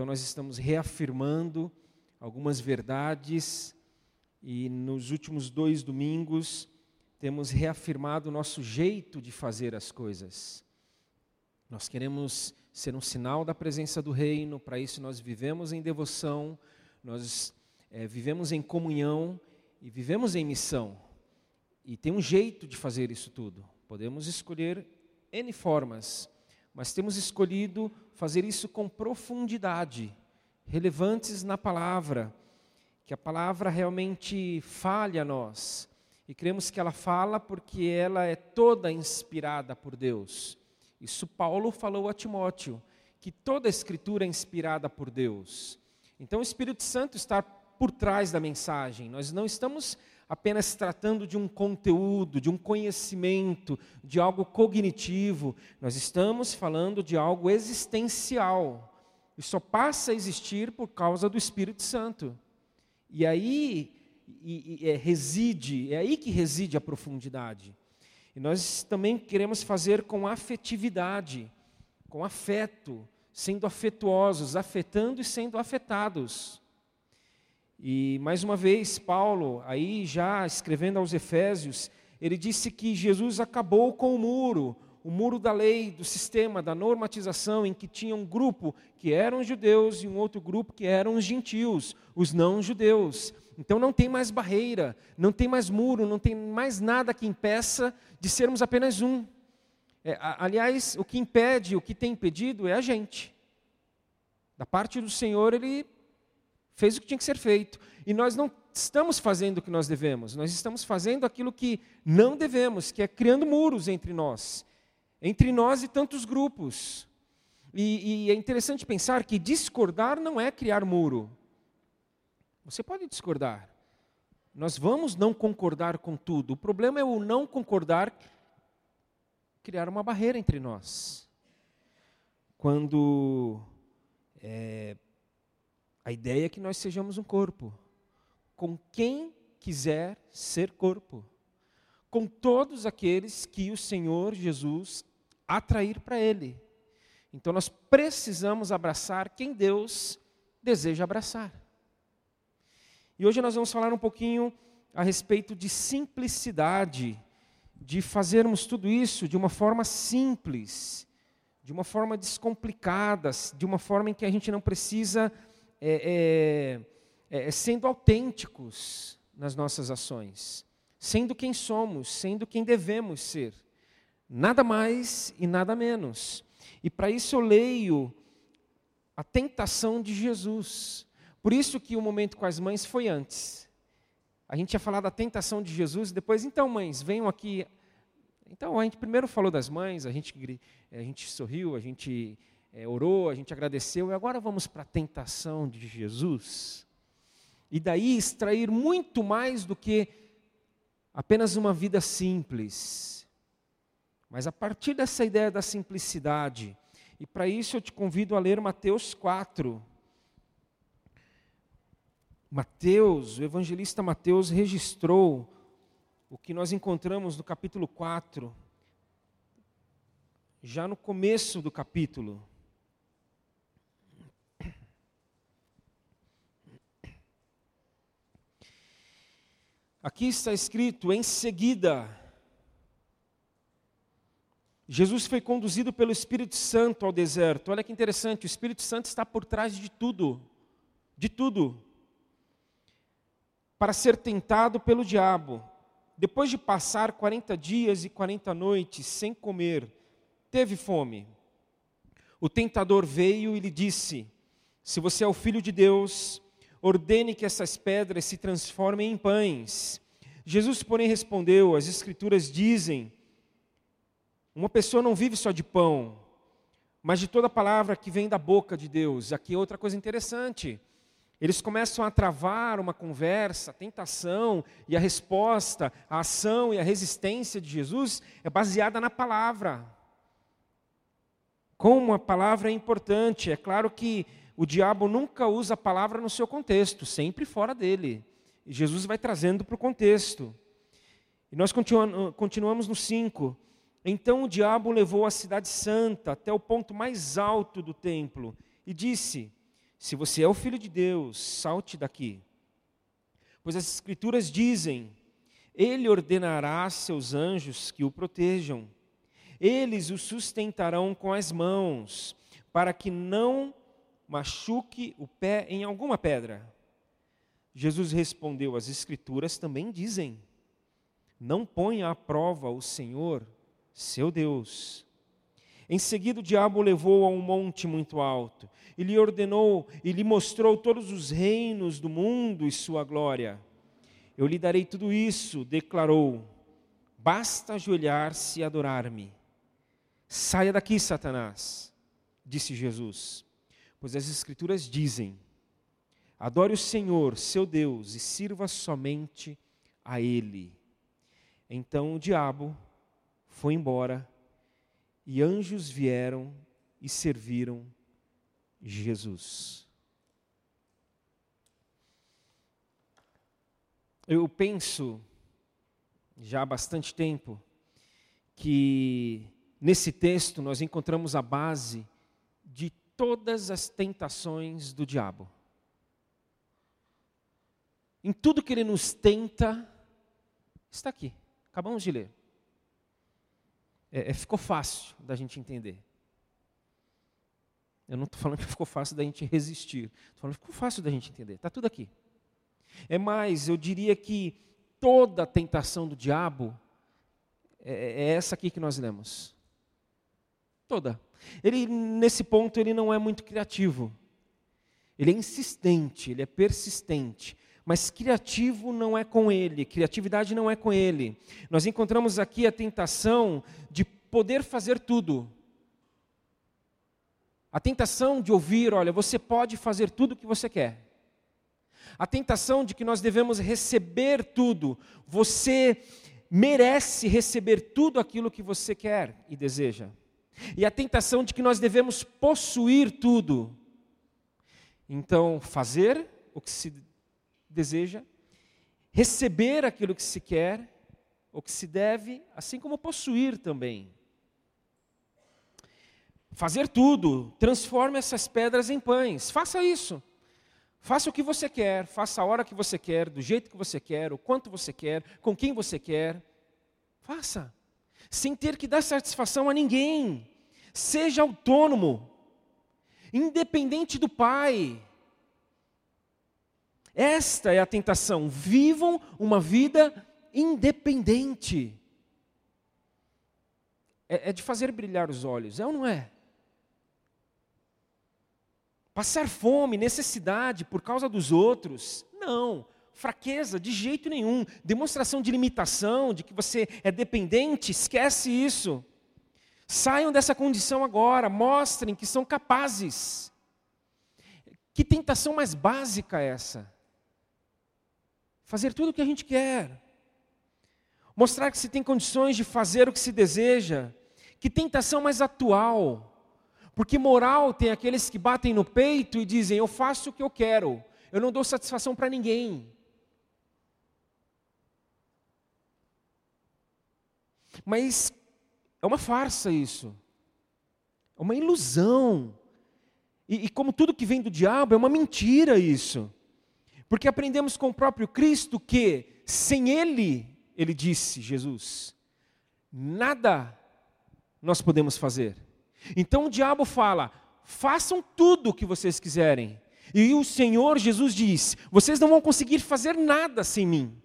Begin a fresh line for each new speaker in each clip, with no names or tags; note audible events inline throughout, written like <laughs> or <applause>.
Então nós estamos reafirmando algumas verdades e nos últimos dois domingos temos reafirmado o nosso jeito de fazer as coisas. Nós queremos ser um sinal da presença do Reino, para isso nós vivemos em devoção, nós é, vivemos em comunhão e vivemos em missão. E tem um jeito de fazer isso tudo. Podemos escolher N formas, mas temos escolhido fazer isso com profundidade, relevantes na palavra, que a palavra realmente fale a nós. E cremos que ela fala porque ela é toda inspirada por Deus. Isso Paulo falou a Timóteo, que toda a escritura é inspirada por Deus. Então o Espírito Santo está por trás da mensagem. Nós não estamos apenas tratando de um conteúdo, de um conhecimento, de algo cognitivo. Nós estamos falando de algo existencial. E só passa a existir por causa do Espírito Santo. E aí e, e, é, reside, é aí que reside a profundidade. E nós também queremos fazer com afetividade, com afeto, sendo afetuosos, afetando e sendo afetados. E mais uma vez, Paulo, aí já escrevendo aos Efésios, ele disse que Jesus acabou com o muro, o muro da lei, do sistema, da normatização, em que tinha um grupo que eram judeus e um outro grupo que eram os gentios, os não-judeus. Então não tem mais barreira, não tem mais muro, não tem mais nada que impeça de sermos apenas um. É, aliás, o que impede, o que tem impedido é a gente. Da parte do Senhor, Ele fez o que tinha que ser feito. E nós não estamos fazendo o que nós devemos, nós estamos fazendo aquilo que não devemos, que é criando muros entre nós, entre nós e tantos grupos. E, e é interessante pensar que discordar não é criar muro. Você pode discordar. Nós vamos não concordar com tudo. O problema é o não concordar criar uma barreira entre nós. Quando é, a ideia é que nós sejamos um corpo, com quem quiser ser corpo, com todos aqueles que o Senhor Jesus atrair para Ele. Então nós precisamos abraçar quem Deus deseja abraçar. E hoje nós vamos falar um pouquinho a respeito de simplicidade, de fazermos tudo isso de uma forma simples, de uma forma descomplicada, de uma forma em que a gente não precisa é, é, é, sendo autênticos nas nossas ações, sendo quem somos, sendo quem devemos ser. Nada mais e nada menos. E para isso eu leio a tentação de Jesus. Por isso que o momento com as mães foi antes. A gente ia falar da tentação de Jesus, depois, então, mães, venham aqui. Então, a gente primeiro falou das mães, a gente, a gente sorriu, a gente é, orou, a gente agradeceu, e agora vamos para a tentação de Jesus. E daí extrair muito mais do que apenas uma vida simples. Mas a partir dessa ideia da simplicidade, e para isso eu te convido a ler Mateus 4. Mateus, o evangelista Mateus registrou o que nós encontramos no capítulo 4, já no começo do capítulo. Aqui está escrito: em seguida, Jesus foi conduzido pelo Espírito Santo ao deserto. Olha que interessante, o Espírito Santo está por trás de tudo, de tudo, para ser tentado pelo diabo. Depois de passar 40 dias e 40 noites sem comer, teve fome. O tentador veio e lhe disse: Se você é o filho de Deus, ordene que essas pedras se transformem em pães. Jesus, porém, respondeu: As Escrituras dizem, uma pessoa não vive só de pão, mas de toda palavra que vem da boca de Deus. Aqui é outra coisa interessante. Eles começam a travar uma conversa, a tentação e a resposta, a ação e a resistência de Jesus é baseada na palavra. Como a palavra é importante, é claro que o diabo nunca usa a palavra no seu contexto, sempre fora dele. E Jesus vai trazendo para o contexto. E nós continuamos no 5. Então o diabo levou a cidade santa até o ponto mais alto do templo e disse: Se você é o filho de Deus, salte daqui. Pois as Escrituras dizem: Ele ordenará seus anjos que o protejam. Eles o sustentarão com as mãos, para que não machuque o pé em alguma pedra. Jesus respondeu: As Escrituras também dizem: Não ponha à prova o Senhor, seu Deus. Em seguida, o diabo o levou a um monte muito alto e lhe ordenou e lhe mostrou todos os reinos do mundo e sua glória. Eu lhe darei tudo isso, declarou. Basta ajoelhar-se e adorar-me. Saia daqui, Satanás, disse Jesus, pois as Escrituras dizem: adore o Senhor, seu Deus, e sirva somente a Ele. Então o diabo foi embora e anjos vieram e serviram Jesus. Eu penso, já há bastante tempo, que nesse texto nós encontramos a base todas as tentações do diabo. Em tudo que ele nos tenta, está aqui. Acabamos de ler é, é, ficou fácil da gente entender. Eu não estou falando que <laughs> ficou fácil da gente resistir. Estou falando que ficou fácil da gente entender. Está tudo aqui. É mais, eu diria que toda tentação do diabo é, é essa aqui que nós lemos. Toda. Ele, nesse ponto, ele não é muito criativo. Ele é insistente, ele é persistente. Mas criativo não é com ele, criatividade não é com ele. Nós encontramos aqui a tentação de poder fazer tudo. A tentação de ouvir, olha, você pode fazer tudo o que você quer. A tentação de que nós devemos receber tudo. Você merece receber tudo aquilo que você quer e deseja. E a tentação de que nós devemos possuir tudo. Então, fazer o que se deseja, receber aquilo que se quer, ou que se deve, assim como possuir também. Fazer tudo, transforme essas pedras em pães, faça isso. Faça o que você quer, faça a hora que você quer, do jeito que você quer, o quanto você quer, com quem você quer. Faça, sem ter que dar satisfação a ninguém. Seja autônomo, independente do pai, esta é a tentação. Vivam uma vida independente. É, é, de fazer brilhar os olhos, é ou não é? Passar fome, necessidade por causa dos outros, não. Fraqueza, de jeito nenhum. Demonstração de limitação, de que você é dependente, esquece isso. Saiam dessa condição agora, mostrem que são capazes. Que tentação mais básica é essa? fazer tudo o que a gente quer, mostrar que se tem condições de fazer o que se deseja. Que tentação mais atual, porque moral tem aqueles que batem no peito e dizem: Eu faço o que eu quero, eu não dou satisfação para ninguém. Mas é uma farsa isso, é uma ilusão. E, e como tudo que vem do diabo, é uma mentira isso. Porque aprendemos com o próprio Cristo que sem Ele, Ele disse, Jesus, nada nós podemos fazer. Então o diabo fala: façam tudo o que vocês quiserem. E o Senhor Jesus diz: vocês não vão conseguir fazer nada sem mim.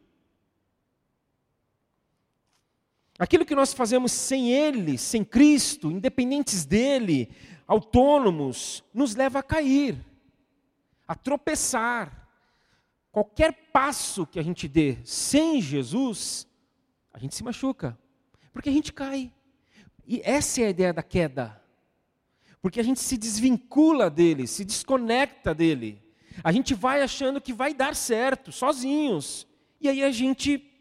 Aquilo que nós fazemos sem Ele, sem Cristo, independentes dele, autônomos, nos leva a cair, a tropeçar. Qualquer passo que a gente dê sem Jesus, a gente se machuca, porque a gente cai. E essa é a ideia da queda. Porque a gente se desvincula dele, se desconecta dele. A gente vai achando que vai dar certo, sozinhos. E aí a gente.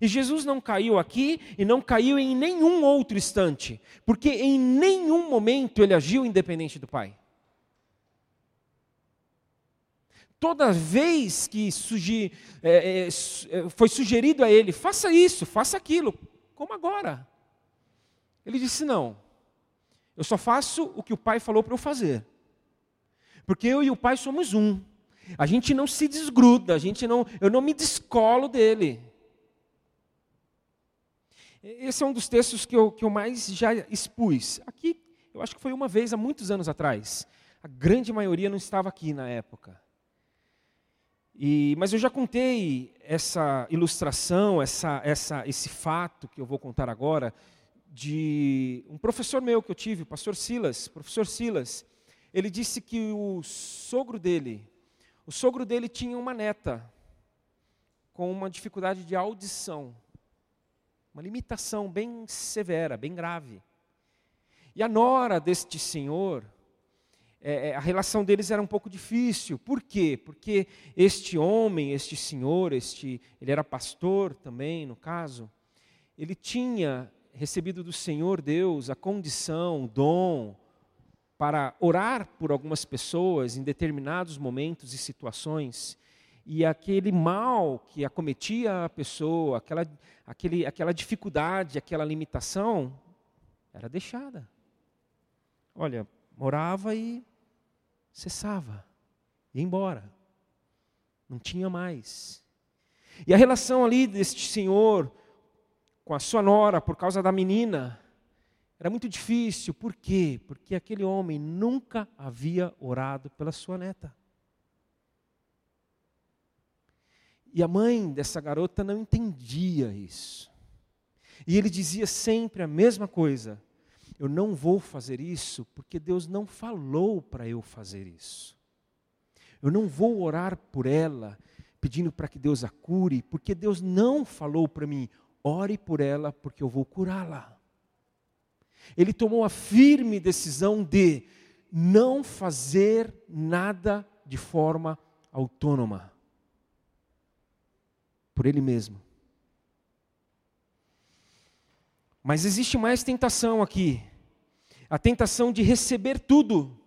E Jesus não caiu aqui e não caiu em nenhum outro instante, porque em nenhum momento ele agiu independente do Pai. toda vez que sugi, é, é, é, foi sugerido a ele, faça isso, faça aquilo, como agora. Ele disse: não, eu só faço o que o pai falou para eu fazer. Porque eu e o Pai somos um. A gente não se desgruda, a gente não, eu não me descolo dele. Esse é um dos textos que eu, que eu mais já expus. Aqui, eu acho que foi uma vez há muitos anos atrás. A grande maioria não estava aqui na época. E, mas eu já contei essa ilustração, essa, essa, esse fato que eu vou contar agora, de um professor meu que eu tive, o pastor Silas. Professor Silas, ele disse que o sogro dele, o sogro dele tinha uma neta com uma dificuldade de audição, uma limitação bem severa, bem grave. E a nora deste senhor, é, é, a relação deles era um pouco difícil. Por quê? Porque este homem, este senhor, este, ele era pastor também, no caso, ele tinha recebido do Senhor Deus a condição, o dom, para orar por algumas pessoas em determinados momentos e situações, e aquele mal que acometia a pessoa, aquela, aquele, aquela dificuldade, aquela limitação, era deixada. Olha, morava e cessava, ia embora, não tinha mais. E a relação ali deste senhor com a sua nora, por causa da menina, era muito difícil. Por quê? Porque aquele homem nunca havia orado pela sua neta. E a mãe dessa garota não entendia isso. E ele dizia sempre a mesma coisa: Eu não vou fazer isso porque Deus não falou para eu fazer isso. Eu não vou orar por ela pedindo para que Deus a cure, porque Deus não falou para mim: ore por ela porque eu vou curá-la. Ele tomou a firme decisão de não fazer nada de forma autônoma, por ele mesmo. Mas existe mais tentação aqui, a tentação de receber tudo.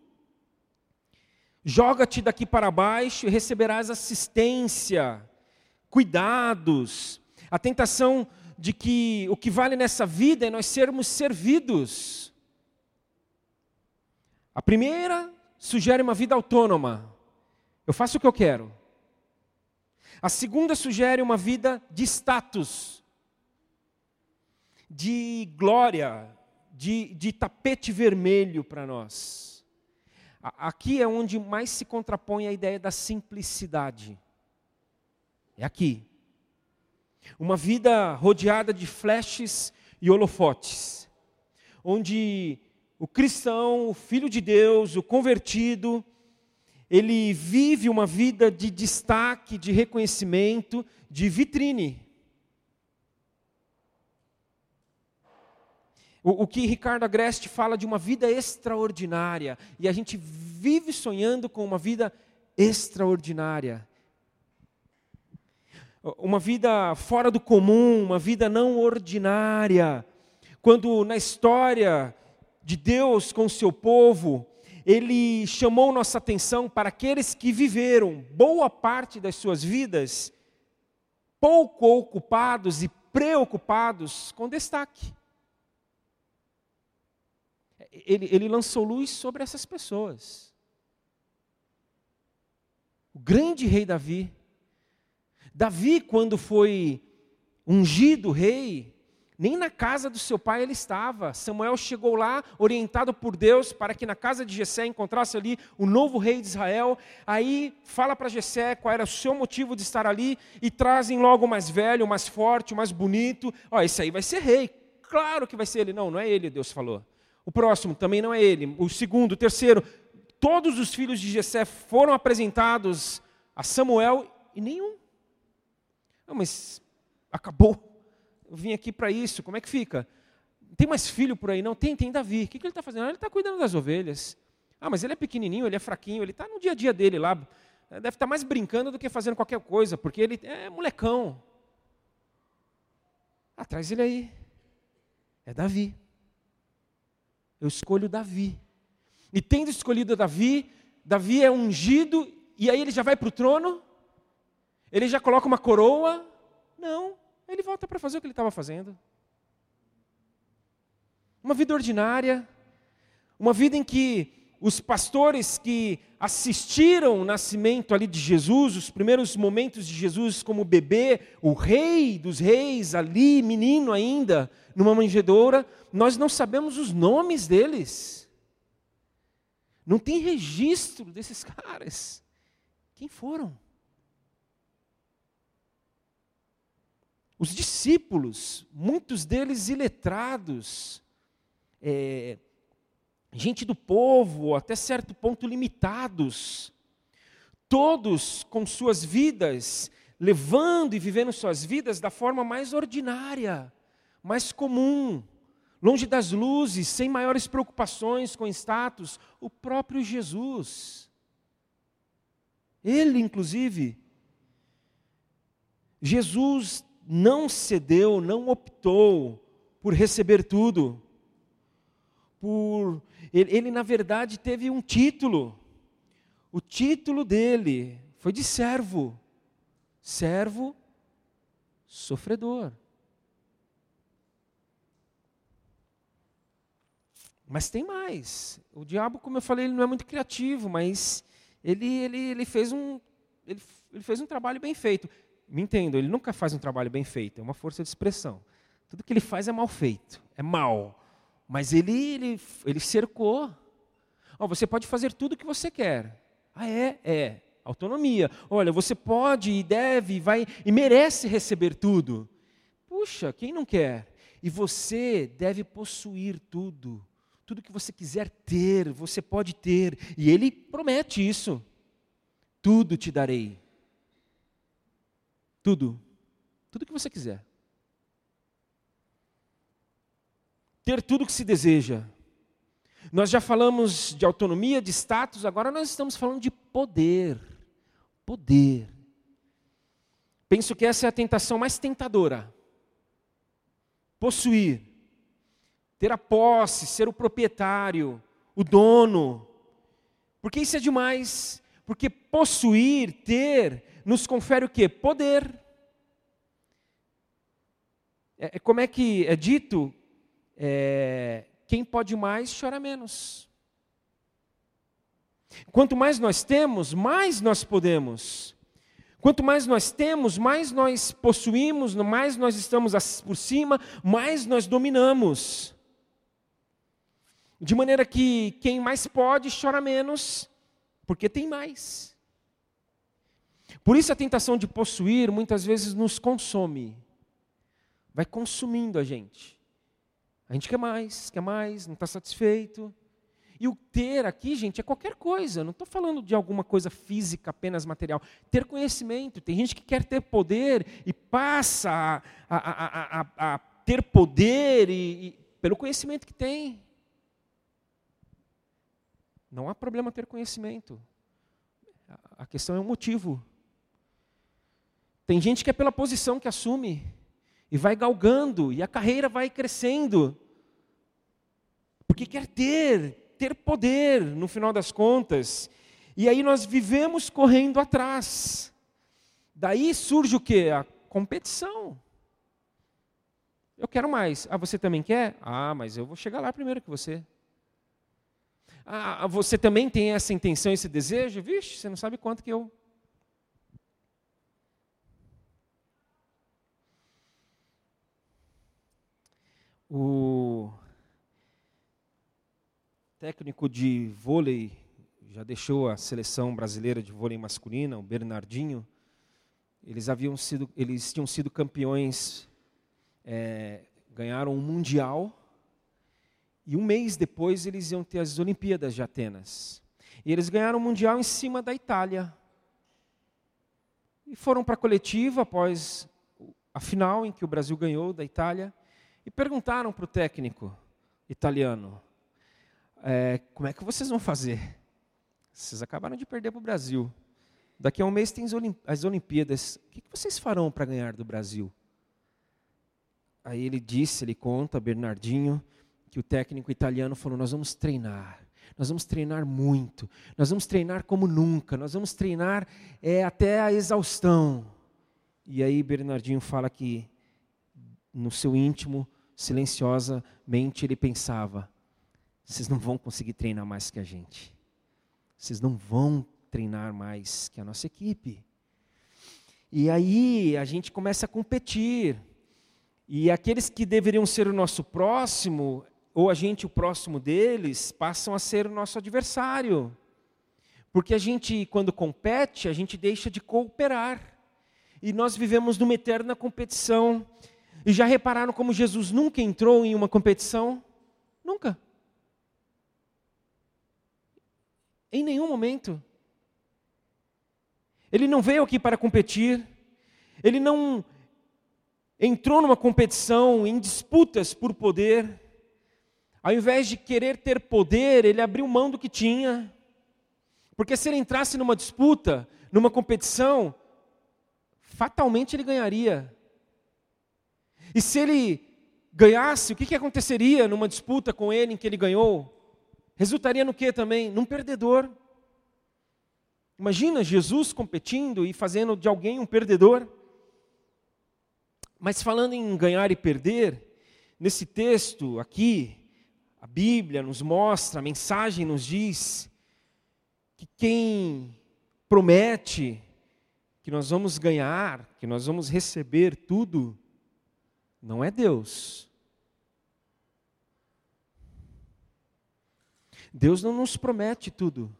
Joga-te daqui para baixo e receberás assistência, cuidados, a tentação de que o que vale nessa vida é nós sermos servidos. A primeira sugere uma vida autônoma. Eu faço o que eu quero. A segunda sugere uma vida de status, de glória, de, de tapete vermelho para nós. Aqui é onde mais se contrapõe a ideia da simplicidade. É aqui. Uma vida rodeada de flashes e holofotes, onde o cristão, o filho de Deus, o convertido, ele vive uma vida de destaque, de reconhecimento, de vitrine. O, o, que Ricardo Agreste fala de uma vida extraordinária, e a gente vive sonhando com uma vida extraordinária uma vida fora do comum, uma vida não ordinária. Quando na história de Deus com o seu povo, ele chamou nossa atenção para aqueles que viveram boa parte das suas vidas pouco ocupados e preocupados com destaque. Ele, ele lançou luz sobre essas pessoas. O grande rei Davi, Davi, quando foi ungido rei, nem na casa do seu pai ele estava. Samuel chegou lá, orientado por Deus, para que na casa de Jessé encontrasse ali o novo rei de Israel. Aí fala para Jessé qual era o seu motivo de estar ali e trazem logo o mais velho, o mais forte, o mais bonito. Ó, esse aí vai ser rei. Claro que vai ser ele. Não, não é ele, Deus falou. O próximo também não é ele. O segundo, o terceiro. Todos os filhos de Jessé foram apresentados a Samuel e nenhum não, mas acabou. Vim aqui para isso, como é que fica? Tem mais filho por aí? Não, tem, tem Davi. O que, que ele está fazendo? Ah, ele está cuidando das ovelhas. Ah, mas ele é pequenininho, ele é fraquinho, ele está no dia a dia dele lá. Deve estar tá mais brincando do que fazendo qualquer coisa, porque ele é molecão. Atrás ele aí. É Davi. Eu escolho Davi. E tendo escolhido Davi, Davi é ungido, e aí ele já vai para o trono? Ele já coloca uma coroa? Não, ele volta para fazer o que ele estava fazendo. Uma vida ordinária, uma vida em que os pastores que assistiram o nascimento ali de Jesus, os primeiros momentos de Jesus como bebê, o rei dos reis ali, menino ainda, numa manjedoura, nós não sabemos os nomes deles. Não tem registro desses caras. Quem foram? Os discípulos, muitos deles iletrados, é, gente do povo, até certo ponto limitados, todos com suas vidas, levando e vivendo suas vidas da forma mais ordinária, mais comum, longe das luzes, sem maiores preocupações com status, o próprio Jesus. Ele, inclusive, Jesus não cedeu, não optou por receber tudo. Por ele, ele, na verdade teve um título. O título dele foi de servo. Servo sofredor. Mas tem mais. O diabo, como eu falei, ele não é muito criativo, mas ele, ele, ele, fez, um, ele, ele fez um trabalho bem feito me entendo, ele nunca faz um trabalho bem feito, é uma força de expressão. Tudo que ele faz é mal feito, é mal. Mas ele, ele, ele cercou. Oh, você pode fazer tudo o que você quer. Ah, é? É. Autonomia. Olha, você pode e deve vai, e merece receber tudo. Puxa, quem não quer? E você deve possuir tudo. Tudo que você quiser ter, você pode ter. E ele promete isso. Tudo te darei tudo. Tudo que você quiser. Ter tudo que se deseja. Nós já falamos de autonomia, de status, agora nós estamos falando de poder. Poder. Penso que essa é a tentação mais tentadora. Possuir, ter a posse, ser o proprietário, o dono. Porque isso é demais. Porque possuir, ter, nos confere o quê? Poder. É, é, como é que é dito? É, quem pode mais, chora menos. Quanto mais nós temos, mais nós podemos. Quanto mais nós temos, mais nós possuímos, mais nós estamos por cima, mais nós dominamos. De maneira que quem mais pode chora menos, porque tem mais. Por isso a tentação de possuir muitas vezes nos consome. Vai consumindo a gente. A gente quer mais, quer mais, não está satisfeito. E o ter aqui, gente, é qualquer coisa. Não estou falando de alguma coisa física, apenas material. Ter conhecimento. Tem gente que quer ter poder e passa a, a, a, a ter poder e, e, pelo conhecimento que tem. Não há problema ter conhecimento. A questão é o motivo. Tem gente que é pela posição que assume e vai galgando e a carreira vai crescendo. Porque quer ter, ter poder no final das contas. E aí nós vivemos correndo atrás. Daí surge o que? A competição. Eu quero mais. Ah, você também quer? Ah, mas eu vou chegar lá primeiro que você. Ah, você também tem essa intenção, esse desejo? Vixe, você não sabe quanto que eu O técnico de vôlei já deixou a seleção brasileira de vôlei masculina, o Bernardinho. Eles haviam sido, eles tinham sido campeões, é, ganharam um mundial e um mês depois eles iam ter as Olimpíadas de Atenas. E eles ganharam o mundial em cima da Itália. E foram para a coletiva após a final em que o Brasil ganhou da Itália. E perguntaram para o técnico italiano: é, como é que vocês vão fazer? Vocês acabaram de perder para o Brasil. Daqui a um mês tem as Olimpíadas. O que vocês farão para ganhar do Brasil? Aí ele disse, ele conta, Bernardinho, que o técnico italiano falou: Nós vamos treinar, nós vamos treinar muito, nós vamos treinar como nunca, nós vamos treinar é, até a exaustão. E aí Bernardinho fala que no seu íntimo silenciosamente ele pensava: vocês não vão conseguir treinar mais que a gente. Vocês não vão treinar mais que a nossa equipe. E aí a gente começa a competir. E aqueles que deveriam ser o nosso próximo, ou a gente o próximo deles, passam a ser o nosso adversário. Porque a gente, quando compete, a gente deixa de cooperar. E nós vivemos numa eterna competição. E já repararam como Jesus nunca entrou em uma competição? Nunca. Em nenhum momento. Ele não veio aqui para competir. Ele não entrou numa competição, em disputas por poder. Ao invés de querer ter poder, ele abriu mão do que tinha. Porque se ele entrasse numa disputa, numa competição, fatalmente ele ganharia. E se ele ganhasse, o que, que aconteceria numa disputa com ele em que ele ganhou? Resultaria no que também? Num perdedor. Imagina Jesus competindo e fazendo de alguém um perdedor. Mas falando em ganhar e perder, nesse texto aqui, a Bíblia nos mostra, a mensagem nos diz que quem promete que nós vamos ganhar, que nós vamos receber tudo, não é Deus. Deus não nos promete tudo.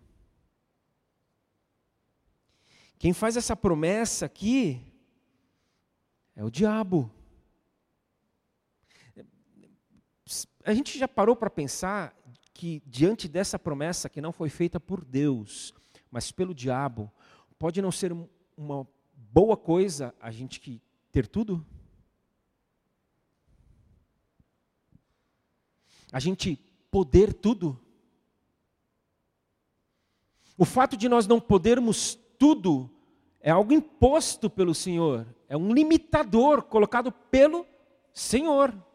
Quem faz essa promessa aqui é o diabo. A gente já parou para pensar que diante dessa promessa que não foi feita por Deus, mas pelo diabo, pode não ser uma boa coisa a gente ter tudo? A gente poder tudo? O fato de nós não podermos tudo é algo imposto pelo Senhor, é um limitador colocado pelo Senhor.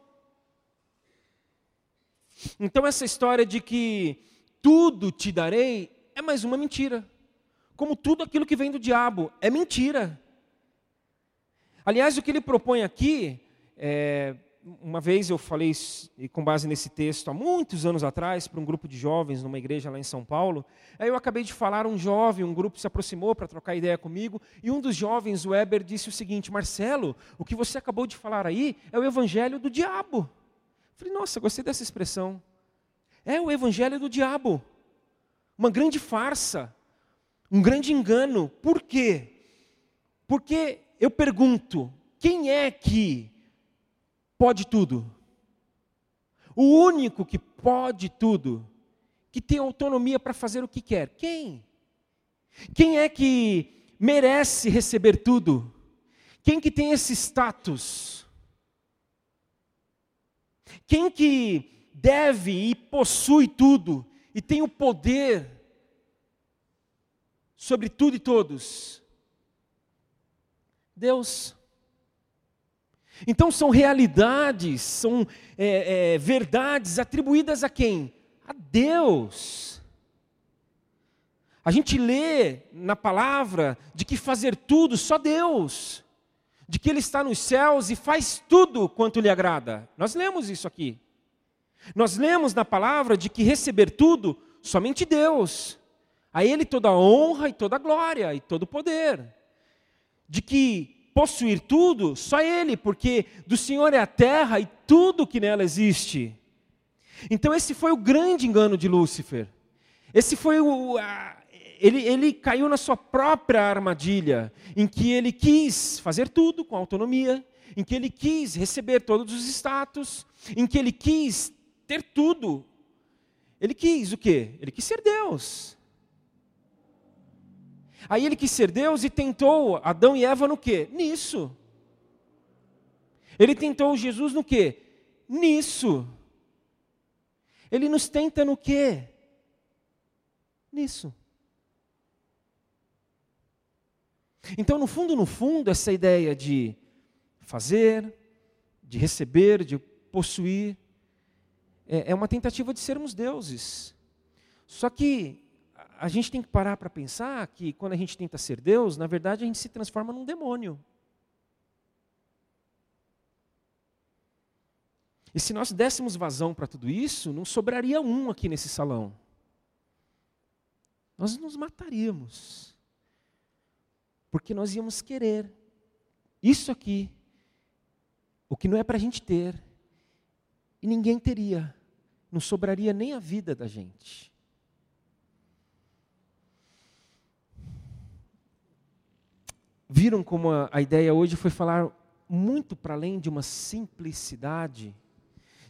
Então, essa história de que tudo te darei é mais uma mentira. Como tudo aquilo que vem do diabo é mentira. Aliás, o que ele propõe aqui é, uma vez eu falei, com base nesse texto, há muitos anos atrás, para um grupo de jovens numa igreja lá em São Paulo. Aí eu acabei de falar, um jovem, um grupo se aproximou para trocar ideia comigo, e um dos jovens, o Weber, disse o seguinte: Marcelo, o que você acabou de falar aí é o evangelho do diabo. Falei, nossa, gostei dessa expressão. É o evangelho do diabo. Uma grande farsa, um grande engano. Por quê? Porque eu pergunto, quem é que pode tudo. O único que pode tudo, que tem autonomia para fazer o que quer. Quem? Quem é que merece receber tudo? Quem que tem esse status? Quem que deve e possui tudo e tem o poder sobre tudo e todos? Deus. Então são realidades, são é, é, verdades atribuídas a quem? A Deus. A gente lê na palavra de que fazer tudo só Deus, de que Ele está nos céus e faz tudo quanto lhe agrada. Nós lemos isso aqui. Nós lemos na palavra de que receber tudo somente Deus. A Ele toda a honra e toda a glória e todo o poder. De que possuir tudo? Só Ele, porque do Senhor é a terra e tudo que nela existe. Então, esse foi o grande engano de Lúcifer. Esse foi o. A, ele, ele caiu na sua própria armadilha, em que ele quis fazer tudo com autonomia, em que ele quis receber todos os status, em que ele quis ter tudo. Ele quis o quê? Ele quis ser Deus. Aí ele quis ser Deus e tentou Adão e Eva no quê? Nisso. Ele tentou Jesus no quê? Nisso. Ele nos tenta no quê? Nisso. Então, no fundo, no fundo, essa ideia de fazer, de receber, de possuir, é, é uma tentativa de sermos deuses. Só que a gente tem que parar para pensar que quando a gente tenta ser Deus, na verdade a gente se transforma num demônio. E se nós dessemos vazão para tudo isso, não sobraria um aqui nesse salão. Nós nos mataríamos. Porque nós íamos querer isso aqui, o que não é para a gente ter, e ninguém teria, não sobraria nem a vida da gente. Viram como a, a ideia hoje foi falar muito para além de uma simplicidade,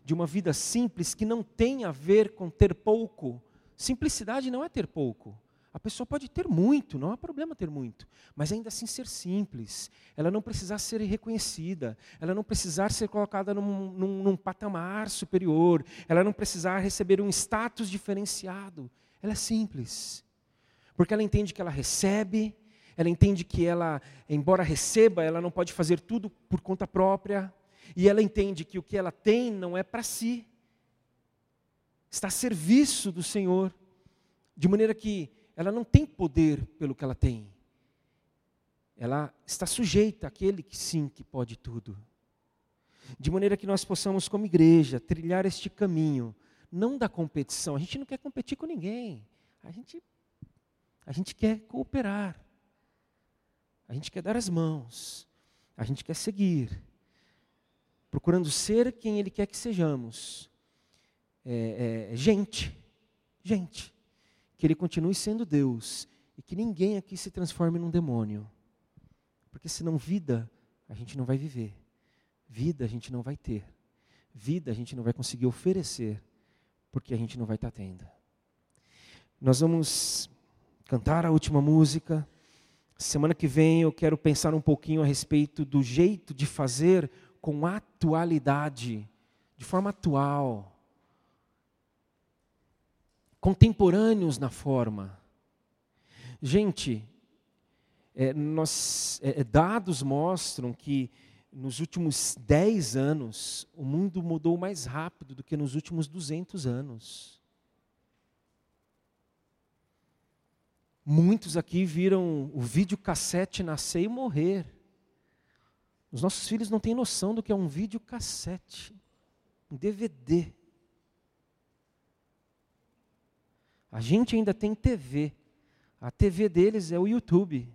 de uma vida simples que não tem a ver com ter pouco. Simplicidade não é ter pouco. A pessoa pode ter muito, não há problema ter muito, mas ainda assim ser simples. Ela não precisar ser reconhecida, ela não precisar ser colocada num, num, num patamar superior, ela não precisar receber um status diferenciado. Ela é simples, porque ela entende que ela recebe, ela entende que ela, embora receba, ela não pode fazer tudo por conta própria. E ela entende que o que ela tem não é para si. Está a serviço do Senhor. De maneira que ela não tem poder pelo que ela tem. Ela está sujeita àquele que sim, que pode tudo. De maneira que nós possamos, como igreja, trilhar este caminho, não da competição. A gente não quer competir com ninguém. A gente, a gente quer cooperar. A gente quer dar as mãos, a gente quer seguir, procurando ser quem Ele quer que sejamos. É, é, gente, gente, que Ele continue sendo Deus e que ninguém aqui se transforme num demônio. Porque senão, vida, a gente não vai viver, vida a gente não vai ter, vida a gente não vai conseguir oferecer, porque a gente não vai estar tendo. Nós vamos cantar a última música. Semana que vem eu quero pensar um pouquinho a respeito do jeito de fazer com atualidade, de forma atual. Contemporâneos na forma. Gente, é, nós, é, é dados mostram que nos últimos 10 anos o mundo mudou mais rápido do que nos últimos 200 anos. Muitos aqui viram o videocassete nascer e morrer. Os nossos filhos não têm noção do que é um videocassete, um DVD. A gente ainda tem TV. A TV deles é o YouTube.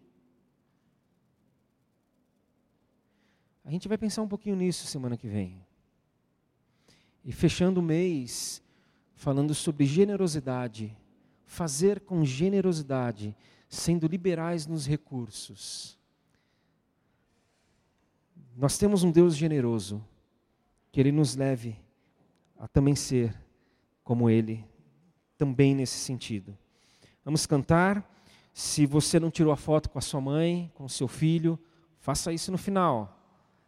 A gente vai pensar um pouquinho nisso semana que vem. E fechando o mês, falando sobre generosidade fazer com generosidade, sendo liberais nos recursos. Nós temos um Deus generoso, que Ele nos leve a também ser como Ele, também nesse sentido. Vamos cantar. Se você não tirou a foto com a sua mãe, com o seu filho, faça isso no final.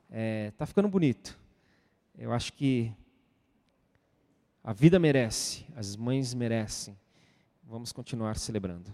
É, tá ficando bonito. Eu acho que a vida merece, as mães merecem. Vamos continuar celebrando.